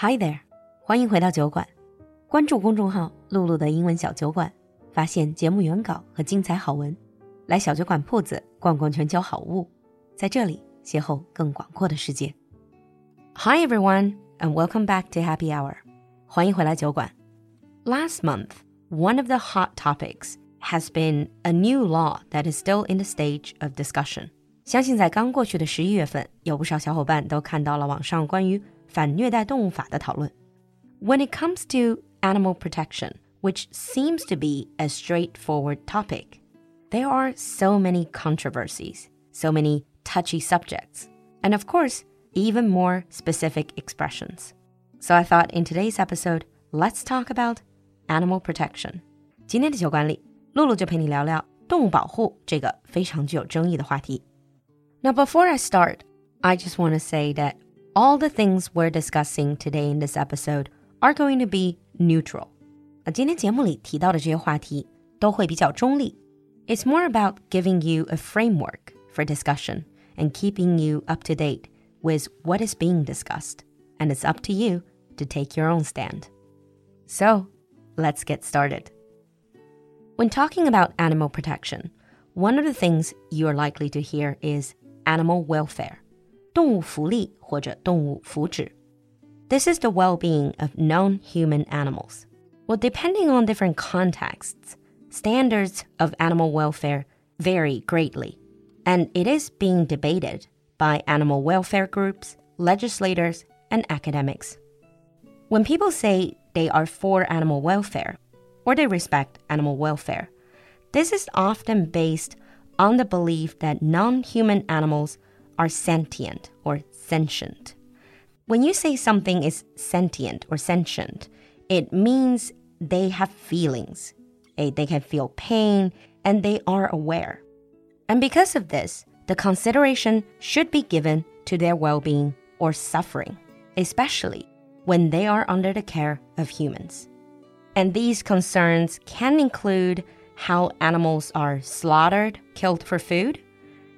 Hi there，欢迎回到酒馆。关注公众号“露露的英文小酒馆”，发现节目原稿和精彩好文。来小酒馆铺子逛逛全球好物，在这里邂逅更广阔的世界。Hi everyone and welcome back to Happy Hour，欢迎回来酒馆。Last month, one of the hot topics has been a new law that is still in the stage of discussion. 相信在刚过去的十一月份，有不少小伙伴都看到了网上关于反虐待动物法的讨论。When it comes to animal protection, which seems to be a straightforward topic, there are so many controversies, so many touchy subjects, and of course, even more specific expressions. So I thought in today's episode, let's talk about animal protection. 今天的酒馆里，露露就陪你聊聊动物保护这个非常具有争议的话题。Now, before I start, I just want to say that all the things we're discussing today in this episode are going to be neutral. 那今天节目里提到的这些话题都会比较中立。It's more about giving you a framework for discussion and keeping you up to date with what is being discussed. And it's up to you to take your own stand. So, let's get started. When talking about animal protection, one of the things you are likely to hear is animal welfare. 动物福利或者动物福祉. This is the well-being of non-human animals. Well, depending on different contexts, standards of animal welfare vary greatly, and it is being debated by animal welfare groups, legislators, and academics. When people say they are for animal welfare or they respect animal welfare, this is often based on the belief that non human animals are sentient or sentient. When you say something is sentient or sentient, it means they have feelings, eh, they can feel pain, and they are aware. And because of this, the consideration should be given to their well being or suffering, especially when they are under the care of humans. And these concerns can include how animals are slaughtered, killed for food,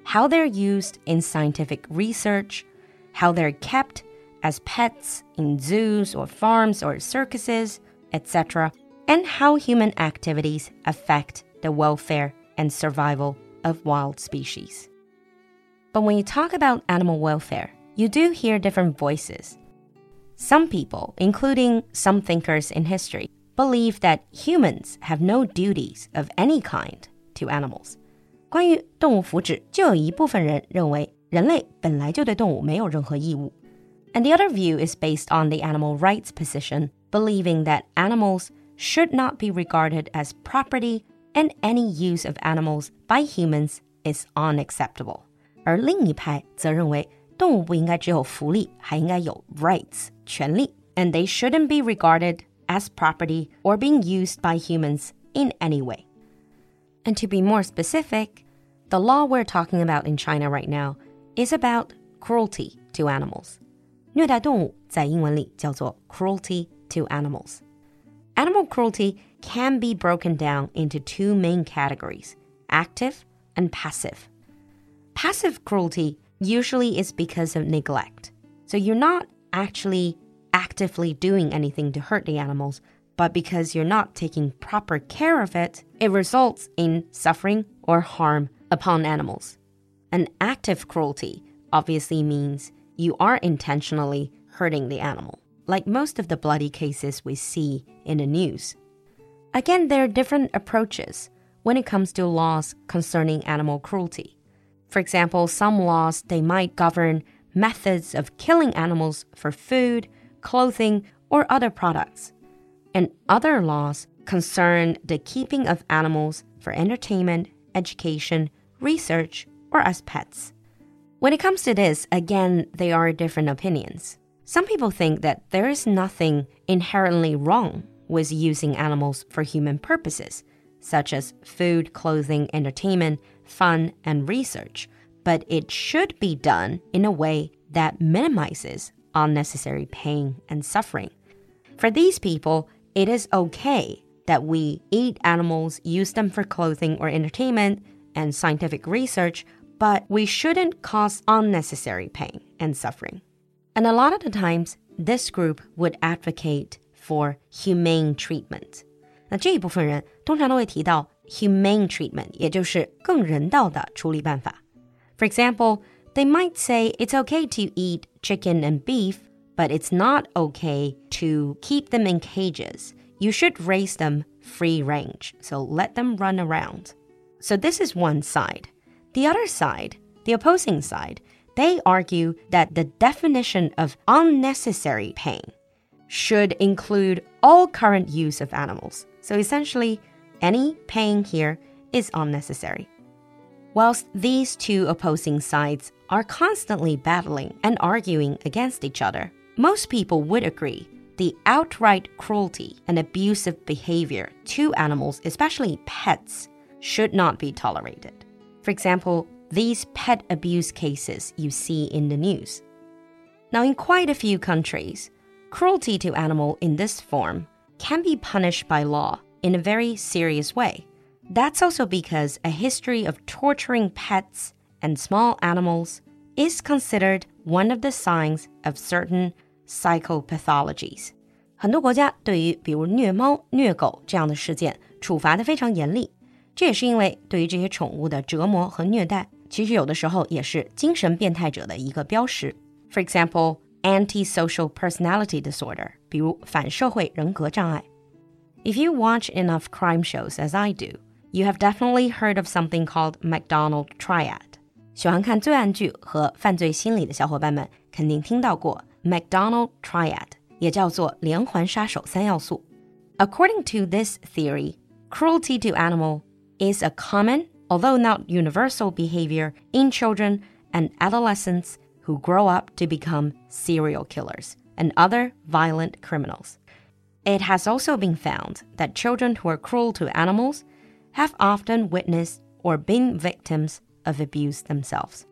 how they're used in scientific research, how they're kept as pets in zoos or farms or circuses, etc., and how human activities affect the welfare and survival of wild species. But when you talk about animal welfare, you do hear different voices. Some people, including some thinkers in history, believe that humans have no duties of any kind to animals. 关于动物福祉，就有一部分人认为人类本来就对动物没有任何义务。And the other view is based on the animal rights position, believing that animals should not be regarded as property and any use of animals by humans is unacceptable. 而另一派则认为动物不应该只有福利，还应该有 rights 权利，and they shouldn't be regarded as property or being used by humans in any way. And to be more specific, the law we're talking about in China right now is about cruelty to animals. 虐待动物在英文里叫做 cruelty to animals. Animal cruelty can be broken down into two main categories active and passive. Passive cruelty usually is because of neglect. So you're not actually actively doing anything to hurt the animals, but because you're not taking proper care of it, it results in suffering or harm upon animals. An active cruelty obviously means you are intentionally hurting the animal, like most of the bloody cases we see in the news. Again, there are different approaches when it comes to laws concerning animal cruelty. For example, some laws they might govern methods of killing animals for food, clothing, or other products. And other laws concern the keeping of animals for entertainment, education, research, or as pets. When it comes to this, again, there are different opinions. Some people think that there is nothing inherently wrong with using animals for human purposes, such as food, clothing, entertainment, fun, and research, but it should be done in a way that minimizes unnecessary pain and suffering. For these people, it is okay that we eat animals, use them for clothing or entertainment and scientific research, but we shouldn't cause unnecessary pain and suffering. And a lot of the times, this group would advocate for humane treatment. 那这一部分人通常都会提到 humane treatment，也就是更人道的处理办法。For example, they might say it's okay to eat chicken and beef, but it's not okay to keep them in cages. You should raise them free range, so let them run around. So this is one side. The other side, the opposing side, they argue that the definition of unnecessary pain should include all current use of animals. So essentially, any pain here is unnecessary. Whilst these two opposing sides are constantly battling and arguing against each other, most people would agree the outright cruelty and abusive behavior to animals, especially pets, should not be tolerated. For example, these pet abuse cases you see in the news. Now, in quite a few countries, cruelty to animal in this form can be punished by law in a very serious way. That's also because a history of torturing pets and small animals is considered one of the signs of certain psychopathologies. 很多国家对于比如虐猫、虐狗这样的事件处罚的非常严厉，这也是因为对于这些宠物的折磨和虐待，其实有的时候也是精神变态者的一个标识。For example, antisocial personality disorder，比如反社会人格障碍。if you watch enough crime shows as I do, you have definitely heard of something called McDonald Triad. 喜欢看罪案剧和犯罪心理的小伙伴们肯定听到过 Macdonald Triad，也叫做连环杀手三要素。According to this theory, cruelty to animal is a common, although not universal, behavior in children and adolescents who grow up to become serial killers and other violent criminals. It has also been found that children who are cruel to animals have often witnessed or been victims of abuse themselves.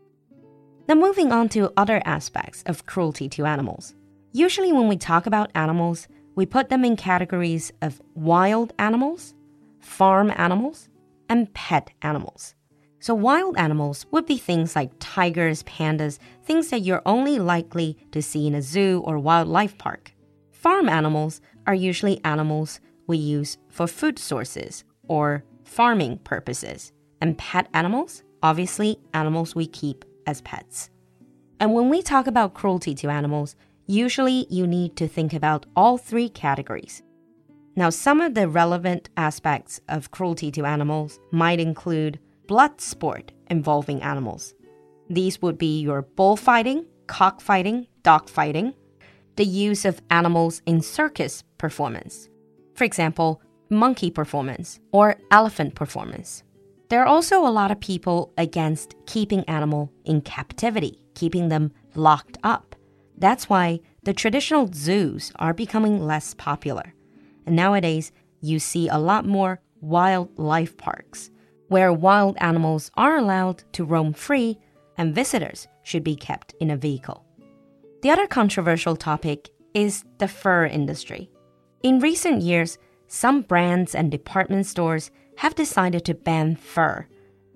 Now, moving on to other aspects of cruelty to animals. Usually, when we talk about animals, we put them in categories of wild animals, farm animals, and pet animals. So, wild animals would be things like tigers, pandas, things that you're only likely to see in a zoo or wildlife park. Farm animals are usually animals we use for food sources or farming purposes. And pet animals, obviously, animals we keep as pets. And when we talk about cruelty to animals, usually you need to think about all three categories. Now, some of the relevant aspects of cruelty to animals might include blood sport involving animals. These would be your bullfighting, cockfighting, dogfighting, the use of animals in circus performance. For example, monkey performance or elephant performance. There are also a lot of people against keeping animal in captivity, keeping them locked up. That's why the traditional zoos are becoming less popular. And nowadays, you see a lot more wildlife parks where wild animals are allowed to roam free and visitors should be kept in a vehicle. The other controversial topic is the fur industry. In recent years, some brands and department stores have decided to ban fur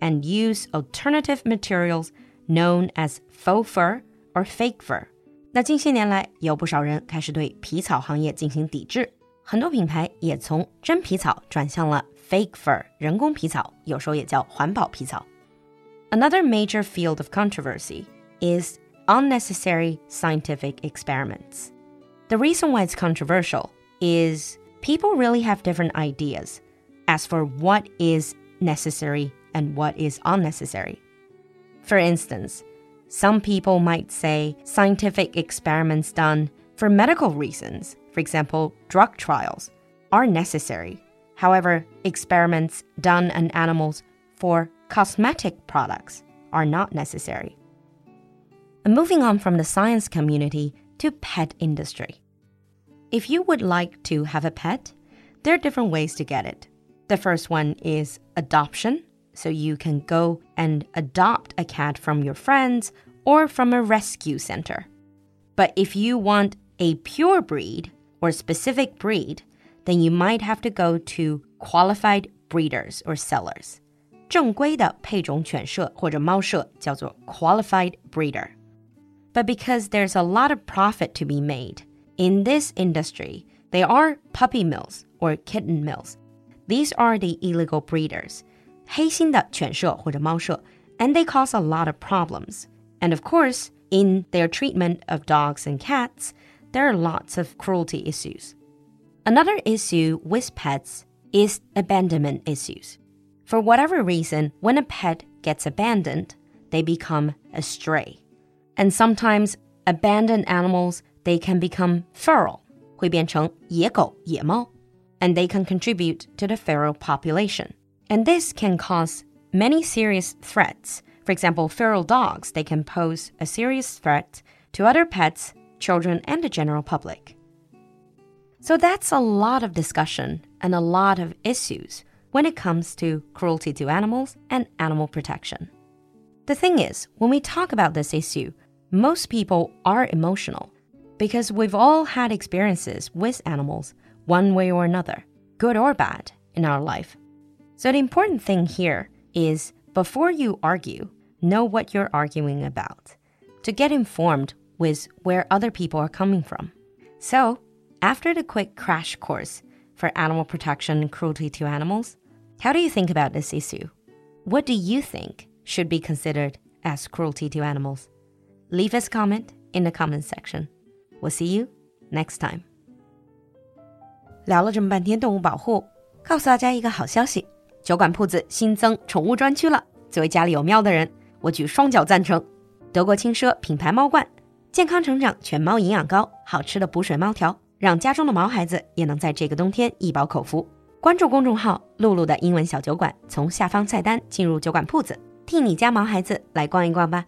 and use alternative materials known as faux fur or fake fur. 那近些年来，有不少人开始对皮草行业进行抵制，很多品牌也从真皮草转向了 fake fur 人工皮草，有时候也叫环保皮草。Another major field of controversy is unnecessary scientific experiments. The reason why it's controversial is people really have different ideas as for what is necessary and what is unnecessary. For instance, some people might say scientific experiments done for medical reasons, for example, drug trials, are necessary. However, experiments done on animals for cosmetic products are not necessary. And moving on from the science community to pet industry. If you would like to have a pet, there are different ways to get it. The first one is adoption. So you can go and adopt a cat from your friends or from a rescue center. But if you want a pure breed or specific breed, then you might have to go to qualified breeders or sellers. 正规的配种犬舍或者猫舍叫做 qualified breeder. But because there's a lot of profit to be made, In this industry, there are puppy mills or kitten mills. These are the illegal breeders. 黑心的犬舍或者猫舍 and they cause a lot of problems. And of course, in their treatment of dogs and cats, there are lots of cruelty issues. Another issue with pets is abandonment issues. For whatever reason, when a pet gets abandoned, they become a stray. And sometimes abandoned animals, they can become feral, 会变成野狗,野猫, and they can contribute to the feral population. And this can cause many serious threats. For example, feral dogs, they can pose a serious threat to other pets, children, and the general public. So that's a lot of discussion and a lot of issues when it comes to cruelty to animals and animal protection. The thing is, when we talk about this issue, most people are emotional because we've all had experiences with animals one way or another, good or bad, in our life. So the important thing here is before you argue, know what you're arguing about to get informed with where other people are coming from. So, after the quick crash course for animal protection and cruelty to animals, how do you think about this issue? What do you think should be considered as cruelty to animals? Leave us a comment in the comment section. We'll see you next time. 聊了这么半天动物保护，告诉大家一个好消息。酒馆铺子新增宠物专区了。作为家里有喵的人，我举双脚赞成。德国轻奢品牌猫罐，健康成长，全猫营养膏，好吃的补水猫条，让家中的毛孩子也能在这个冬天一饱口福。关注公众号“露露的英文小酒馆”，从下方菜单进入酒馆铺子，替你家毛孩子来逛一逛吧。